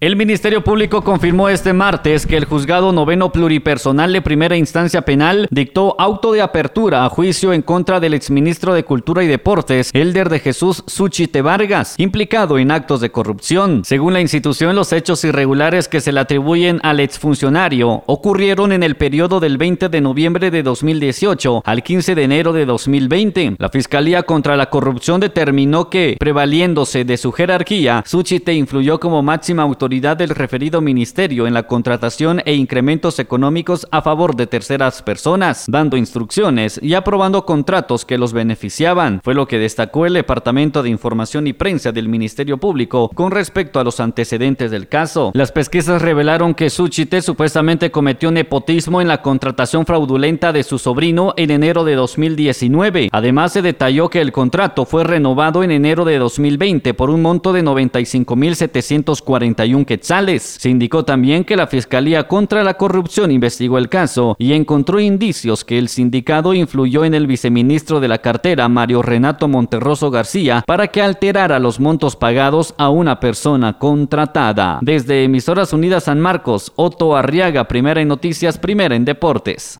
El Ministerio Público confirmó este martes que el juzgado noveno pluripersonal de primera instancia penal dictó auto de apertura a juicio en contra del exministro de Cultura y Deportes, Elder de Jesús Suchite Vargas, implicado en actos de corrupción. Según la institución, los hechos irregulares que se le atribuyen al exfuncionario ocurrieron en el periodo del 20 de noviembre de 2018 al 15 de enero de 2020. La Fiscalía contra la Corrupción determinó que, prevaliéndose de su jerarquía, Suchite influyó como máxima autoridad del referido ministerio en la contratación e incrementos económicos a favor de terceras personas, dando instrucciones y aprobando contratos que los beneficiaban. Fue lo que destacó el Departamento de Información y Prensa del Ministerio Público con respecto a los antecedentes del caso. Las pesquisas revelaron que Suchite supuestamente cometió nepotismo en la contratación fraudulenta de su sobrino en enero de 2019. Además, se detalló que el contrato fue renovado en enero de 2020 por un monto de 95.741 quetzales. Se indicó también que la Fiscalía contra la Corrupción investigó el caso y encontró indicios que el sindicado influyó en el viceministro de la cartera, Mario Renato Monterroso García, para que alterara los montos pagados a una persona contratada. Desde Emisoras Unidas San Marcos, Otto Arriaga, primera en noticias, primera en deportes.